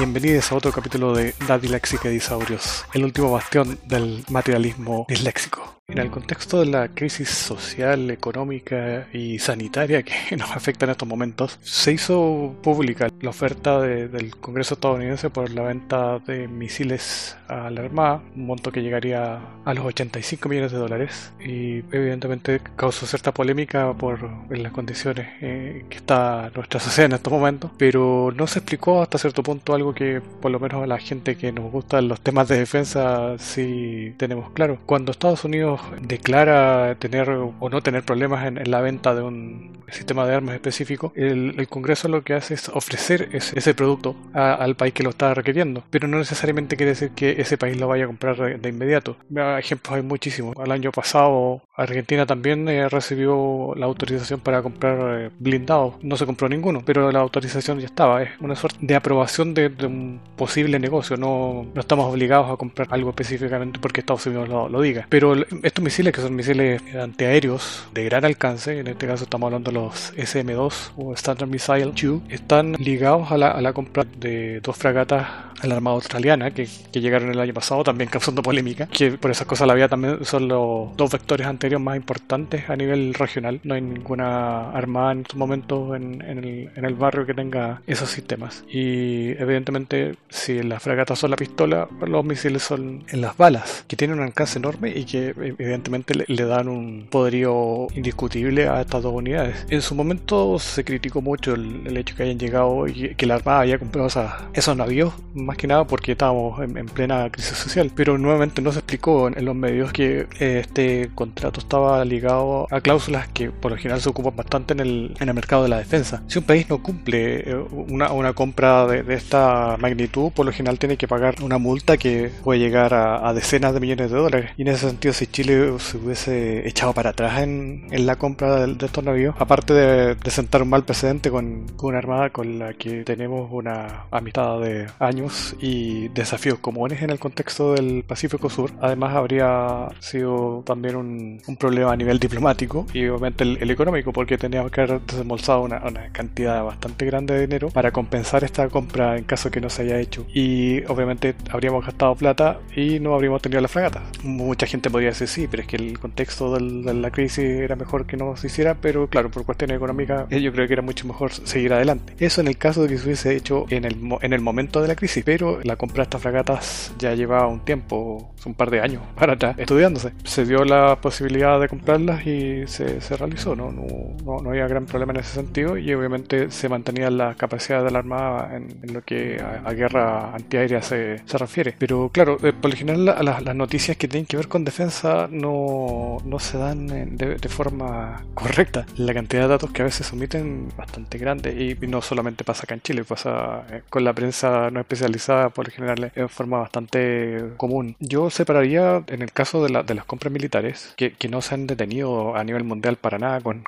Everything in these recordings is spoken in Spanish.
Bienvenidos a otro capítulo de Daddy Léxica Disaurios, el último bastión del materialismo disléxico. En el contexto de la crisis social, económica y sanitaria que nos afecta en estos momentos, se hizo pública la oferta del Congreso estadounidense por la venta de misiles a la Armada, un monto que llegaría a los 85 millones de dólares y evidentemente causó cierta polémica por las condiciones eh, que está nuestra sociedad en estos momentos, pero no se explicó hasta cierto punto algo que por lo menos a la gente que nos gustan los temas de defensa sí tenemos claro. Cuando Estados Unidos declara tener o no tener problemas en, la venta de un sistema de armas específico, el, Congreso lo que hace es ofrecer ese, producto al país que lo está requiriendo, pero no necesariamente quiere decir que ese país lo vaya a comprar de, inmediato. Ejemplos hay muchísimos. El año pasado Argentina también eh, recibió la autorización para comprar eh, blindados, no se compró ninguno, pero la autorización ya estaba, es una suerte de aprobación de, un posible negocio, no, no, estamos obligados a comprar algo específicamente porque Estados Unidos lo, diga. Pero estos misiles, que son misiles antiaéreos de gran alcance, en este caso estamos hablando de los SM-2 o Standard Missile 2, están ligados a la, compra de dos fragatas a la Armada Australiana que, llegaron el año pasado, también causando polémica, que por esas cosas la vida también son los dos vectores anteriores más importantes a nivel regional. No hay ninguna armada en estos momentos en, en, el, en el barrio que tenga esos sistemas. Y evidentemente, si las fragatas son la pistola, los misiles son en las balas, que tienen un alcance enorme y que evidentemente le, dan un poderío indiscutible a estas dos unidades. En su momento se criticó mucho el, hecho que hayan llegado y que la Armada haya comprado esos navíos, más que nada porque estábamos en, plena crisis social. Pero nuevamente no se explicó en, los medios que eh, este contrato estaba ligado a cláusulas que por lo general se ocupan bastante en el, en el mercado de la defensa. Si un país no cumple eh, una, una compra de, esta magnitud, por lo general tiene que pagar una multa que puede llegar a, decenas de millones de dólares. Y en ese sentido, si Chile se hubiese echado para atrás en, en la compra de, estos navíos, aparte de, de, sentar un mal precedente con, con una armada con la que tenemos una amistad de años y desafíos comunes en el contexto del Pacífico Sur, además habría sido también un, un problema a nivel diplomático y obviamente el, económico, porque teníamos que haber desembolsado una, cantidad bastante grande de dinero para compensar esta compra en caso que no se haya hecho. Y obviamente habríamos gastado plata y no habríamos tenido la fragata. Mucha gente podría decir sí, pero es que el contexto de la crisis era mejor que no se hiciera, pero claro, por cuestiones económicas eh, yo creo que era mucho mejor seguir adelante. Eso en el caso de que se hubiese hecho en el, en el momento de la crisis, pero la compra de estas fragatas ya llevaba un tiempo, un par de años para atrás, estudiándose. Se dio la posibilidad de comprarlas y se, se realizó, ¿no? No, no, había gran problema en ese sentido y obviamente se mantenía la capacidad de la Armada en, lo que a, guerra antiaérea se, se, refiere. Pero claro, eh, por lo general las noticias que tienen que ver con defensa no, no se dan de, de, forma correcta. La cantidad de datos que a veces omiten bastante grande y, no solamente pasa acá en Chile, pasa eh, con la prensa no especializada por lo general en forma bastante común. Yo separaría en el caso de, la, de las compras militares que, que, no se han detenido a nivel mundial para nada con,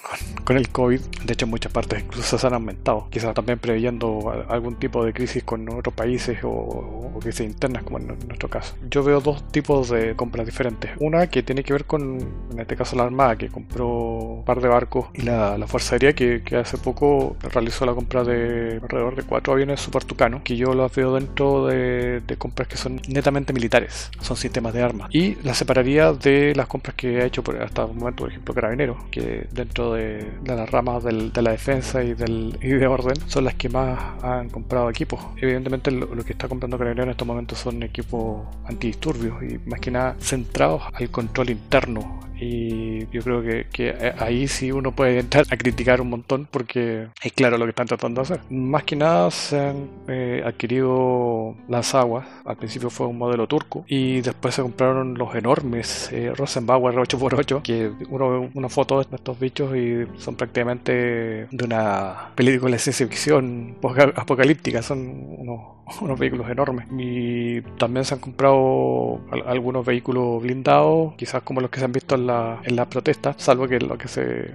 con, el COVID. De hecho, en muchas partes incluso se han aumentado. Quizás también preveyendo algún tipo de crisis con otros países o, o crisis internas como en nuestro caso. Yo veo dos tipos de compras diferentes. Una que tiene que ver con, en este caso, la Armada, que compró un par de barcos, y la, la Fuerza Aérea, que, que, hace poco realizó la compra de alrededor de cuatro aviones Super Tucano, que yo los veo dentro de, de compras que son netamente militares, son sistemas de armas. Y la separaría de las compras que ha hecho hasta el momento, por ejemplo, Carabineros, que dentro de, las ramas de la defensa y, de orden son las que más han comprado equipos. Evidentemente, lo, que está comprando Carabineros en estos momentos son equipos antidisturbios y más que nada centrados al control interno y yo creo que, que, ahí sí uno puede entrar a criticar un montón porque es claro lo que están tratando de hacer. Más que nada se han eh, adquirido las aguas. Al principio fue un modelo turco y después se compraron los enormes eh, Rosenbauer 8x8 que uno ve una foto de estos bichos y son prácticamente de una película de ciencia ficción apocalíptica. Son unos, unos vehículos enormes. Y también se han comprado algunos vehículos blindados, quizás como los que se han visto en la la, en las protestas, salvo que lo que se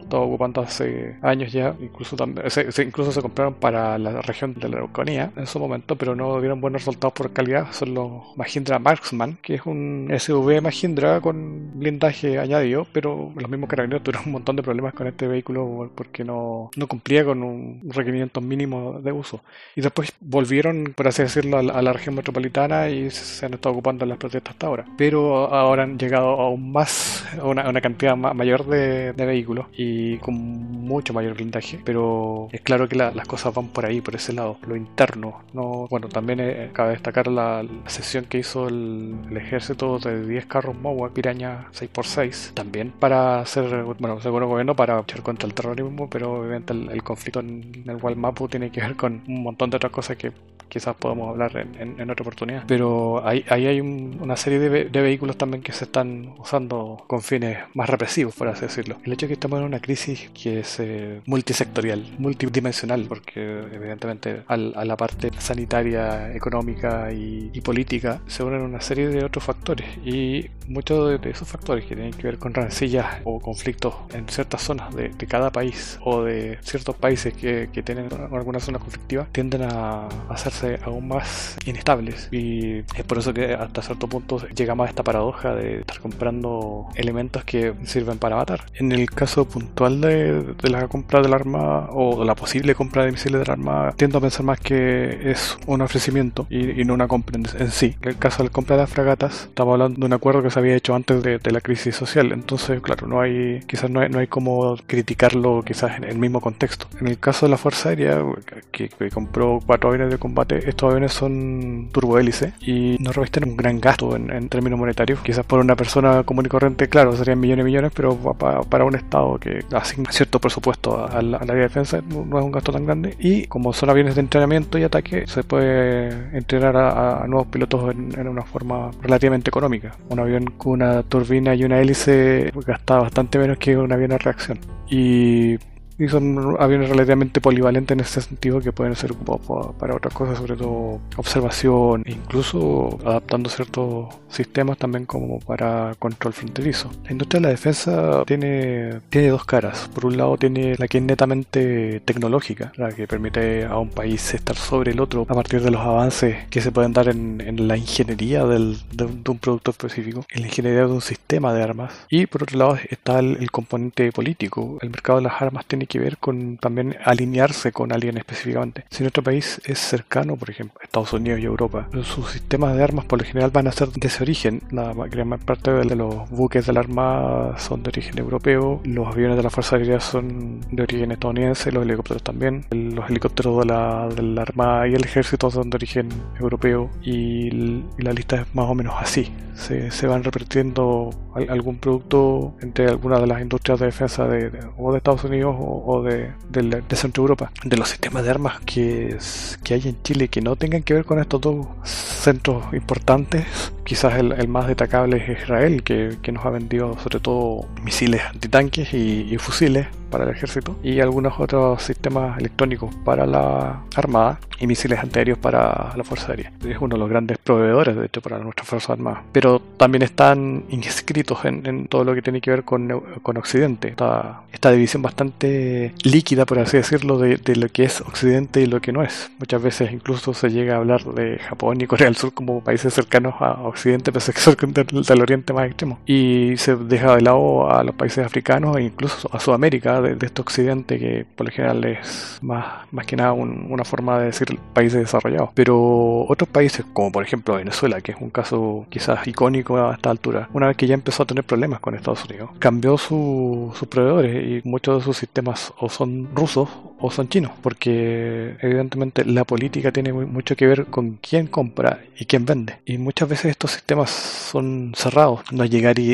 estaba ocupando hace años ya, incluso también, se, incluso se compraron para la región de la En su momento, pero no dieron buenos resultados por calidad, son los Mahindra Marksman, que es un SUV Mahindra con blindaje añadido, pero los mismos carabineros tuvieron un montón de problemas con este vehículo porque no, no cumplía con un requerimiento mínimo de uso. Y después volvieron, por así decirlo, a la, región metropolitana y se han estado ocupando las protestas hasta ahora. Pero ahora han llegado aún más, a una, una, cantidad mayor de, vehículos y con mucho mayor blindaje. Pero es claro que las cosas van por ahí, por ese lado, lo interno. No, bueno, también eh, cabe destacar la, sesión que hizo el, ejército de 10 carros MOWA Piraña 6x6, también para hacer, bueno, el gobierno, para luchar contra el terrorismo, pero obviamente el, conflicto en, el Walmapu tiene que ver con un montón de otras cosas que quizás podamos hablar en, otra oportunidad. Pero ahí, ahí hay una serie de, de, vehículos también que se están usando con fines más represivos, por así decirlo. El hecho de que estamos en una crisis que es eh, multisectorial, multidimensional, porque evidentemente a la parte sanitaria, económica y, política se unen una serie de otros factores y muchos de, esos factores que tienen que ver con rencillas o conflictos en ciertas zonas de, cada país o de ciertos países que, que tienen alguna zona conflictiva tienden a hacerse aún más inestables y es por eso que hasta cierto punto llegamos a esta paradoja de estar comprando elementos que sirven para matar. En el caso puntual de, la compra del arma o la posible compra de misiles del arma, tiendo a pensar más que es un ofrecimiento y, no una compra en, sí. En el caso de la compra de las fragatas, estamos hablando de un acuerdo que se había hecho antes de, la crisis social, entonces, claro, no hay, quizás no hay, no hay como criticarlo quizás en el mismo contexto. En el caso de la Fuerza Aérea, que, compró cuatro aviones de combate, estos aviones son turbohélice y no revisten un gran gasto en, términos monetarios. Quizás por una persona común y corriente, claro, serían millones y millones, pero para, un Estado que asigna cierto presupuesto a la, área de defensa no es un gasto tan grande. Y como son aviones de entrenamiento y ataque, se puede entrenar a, nuevos pilotos en, una forma relativamente económica. Un avión con una turbina y una hélice gasta bastante menos que un avión a reacción. Y y son aviones relativamente polivalentes en ese sentido que pueden ser ocupados para otras cosas, sobre todo observación, e incluso adaptando ciertos sistemas también como para control fronterizo. La industria de la defensa tiene, tiene dos caras. Por un lado tiene la que es netamente tecnológica, la que permite a un país estar sobre el otro a partir de los avances que se pueden dar en, la ingeniería del, de, un, producto específico, en la ingeniería de un sistema de armas. Y por otro lado está el, el componente político. El mercado de las armas tiene que ver con también alinearse con alguien específicamente. Si nuestro país es cercano, por ejemplo, Estados Unidos y Europa, sus sistemas de armas por lo general van a ser de ese origen. La gran parte de los buques de la Armada son de origen europeo, los aviones de la Fuerza Aérea son de origen estadounidense, los helicópteros también, los helicópteros de la, de la Armada y el Ejército son de origen europeo y, la lista es más o menos así. Se, se van repartiendo algún producto entre algunas de las industrias de defensa de, o de Estados Unidos o, o de, de, Centro Europa, de los sistemas de armas que, que hay en Chile que no tengan que ver con estos dos centros importantes. Quizás el, más destacable es Israel, que, que, nos ha vendido sobre todo misiles antitanques y, y fusiles para el ejército y algunos otros sistemas electrónicos para la armada y misiles antiaéreos para la Fuerza Aérea. Es uno de los grandes proveedores, de hecho, para nuestras Fuerzas Armadas. Pero también están inscritos en, todo lo que tiene que ver con, con Occidente. Esta, esta, división bastante líquida, por así decirlo, de, de, lo que es Occidente y lo que no es. Muchas veces incluso se llega a hablar de Japón y Corea del Sur como países cercanos a Occidente, pese a que son del, Oriente más extremo. Y se deja de lado a los países africanos e incluso a Sudamérica de, este Occidente, que por lo general es más, más que nada una forma de decir países desarrollados. Pero otros países, como por ejemplo Venezuela, que es un caso quizás icónico a esta altura, una vez que ya empezó a tener problemas con Estados Unidos, cambió sus proveedores y muchos de sus sistemas o son rusos o son chinos, porque evidentemente la política tiene mucho que ver con quién compra y quién vende. Y muchas veces estos sistemas son cerrados. No llegar y,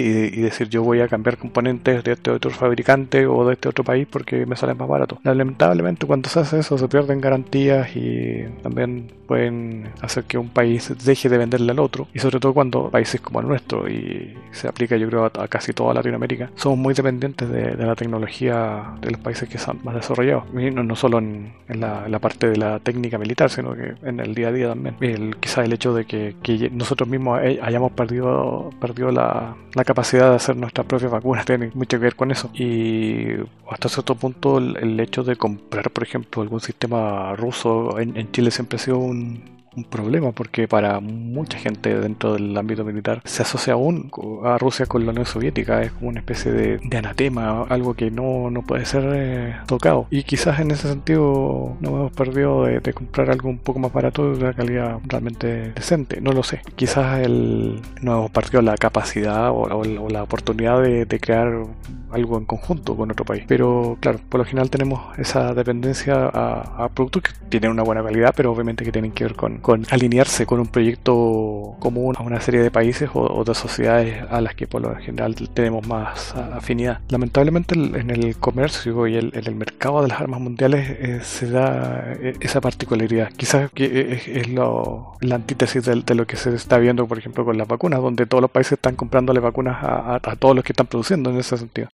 decir yo voy a cambiar componentes de este otro fabricante o de este otro país porque me sale más barato. Lamentablemente cuando se hace eso se pierden garantías y también pueden hacer que un país deje de venderle al otro. Y sobre todo cuando países como el nuestro, y se aplica yo creo a, casi toda Latinoamérica, somos muy dependientes de, la tecnología de los países que son más desarrollados. Y no, solo en, la, parte de la técnica militar, sino que en el día a día también. El, quizás el hecho de que, nosotros mismos hayamos perdido, perdido la, la, capacidad de hacer nuestras propias vacunas, tiene mucho que ver con eso. Y hasta cierto punto el, hecho de comprar, por ejemplo, algún sistema ruso en, en Chile siempre ha sido un, un problema porque para mucha gente dentro del ámbito militar se asocia aún a Rusia con la Unión Soviética, es como una especie de, anatema, algo que no, no puede ser eh, tocado. Y quizás en ese sentido no hemos perdido de, comprar algo un poco más barato de una calidad realmente decente, no lo sé. Quizás el, no hemos perdido la capacidad o, la oportunidad de, crear algo en conjunto con otro país. Pero claro, por lo general tenemos esa dependencia a, a productos que tienen una buena calidad, pero obviamente que tienen que ver con con alinearse con un proyecto común a una serie de países o, de sociedades a las que por lo general tenemos más afinidad. Lamentablemente en el comercio y en el, mercado de las armas mundiales eh, se da eh, esa particularidad. Quizás que es, lo, la antítesis de, lo que se está viendo, por ejemplo, con las vacunas, donde todos los países están comprándole vacunas a, todos los que están produciendo en ese sentido.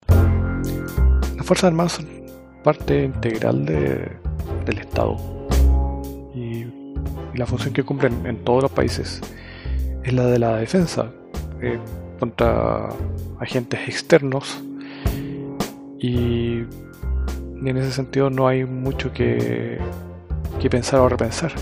Las Fuerzas Armadas son parte integral del Estado la función que cumplen en todos los países es la de la defensa eh, contra agentes externos. Y en ese sentido no hay mucho que, que pensar o repensar.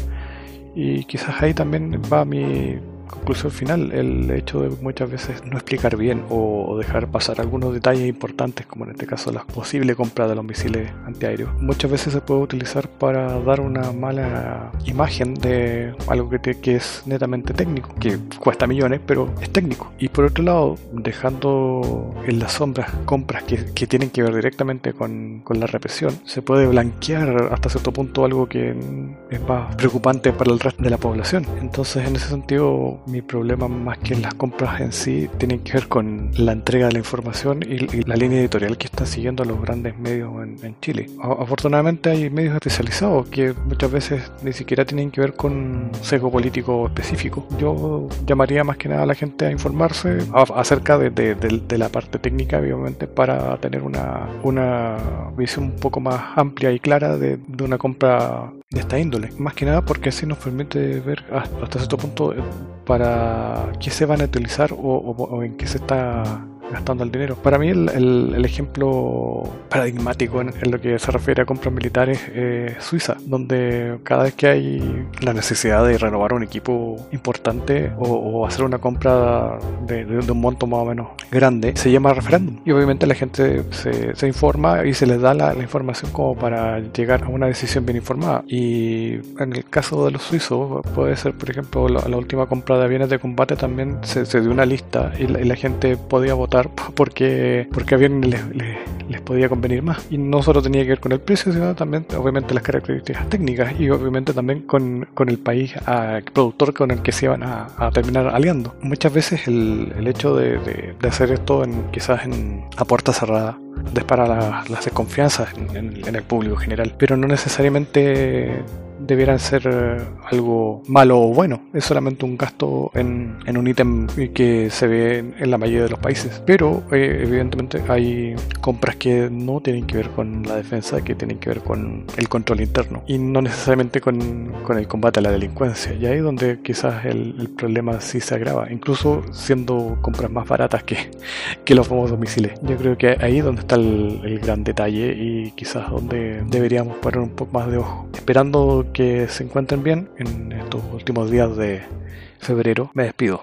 Y quizás ahí también va mi conclusión final, el hecho de muchas veces no explicar bien o dejar pasar algunos detalles importantes, como en este caso la posible compra de los misiles antiaéreos, muchas veces se puede utilizar para dar una mala imagen de algo que, que es netamente técnico, que cuesta millones, pero es técnico. Y por otro lado, dejando en las sombras compras que, que tienen que ver directamente con, con la represión, se puede blanquear hasta cierto punto algo que es más preocupante para el resto de la población. Entonces, en ese sentido, mi problema más que las compras en sí tienen que ver con la entrega de la información y, la línea editorial que están siguiendo los grandes medios en, Chile. afortunadamente hay medios especializados que muchas veces ni siquiera tienen que ver con sesgo político específico. Yo llamaría más que nada a la gente a informarse acerca de, la parte técnica, obviamente, para tener una, visión un poco más amplia y clara de una compra de esta índole. Más que nada porque así nos permite ver hasta cierto punto eh, para qué se van a utilizar o, en qué se está gastando el dinero. Para mí el, el, ejemplo paradigmático en, lo que se refiere a compras militares es Suiza, donde cada vez que hay la necesidad de renovar un equipo importante o, hacer una compra de, un monto más o menos grande, se llama referéndum. Y obviamente la gente se, se informa y se les da la, información como para llegar a una decisión bien informada. Y en el caso de los suizos, puede ser, por ejemplo, la, última compra de aviones de combate también se, dio una lista y la gente podía votar porque, porque a bien les, les, podía convenir más. Y no solo tenía que ver con el precio, sino también, obviamente, las características técnicas y obviamente también con, con el país a, productor con el que se iban a, terminar aliando. Muchas veces el, el hecho de, de, hacer esto en, quizás en, a puerta cerrada dispara las, las desconfianzas en, en el público general, pero no necesariamente debieran ser eh, algo malo o bueno. Es solamente un gasto en, en un ítem que se ve en, la mayoría de los países. Pero eh, evidentemente hay compras que no tienen que ver con la defensa, que tienen que ver con el control interno y no necesariamente con, con el combate a la delincuencia. Y ahí es donde quizás el, el, problema sí se agrava, incluso siendo compras más baratas que, que los famosos misiles. Yo creo que ahí es donde está el, el gran detalle y quizás donde deberíamos poner un poco más de ojo. Esperando que se encuentren bien en estos últimos días de febrero. Me despido.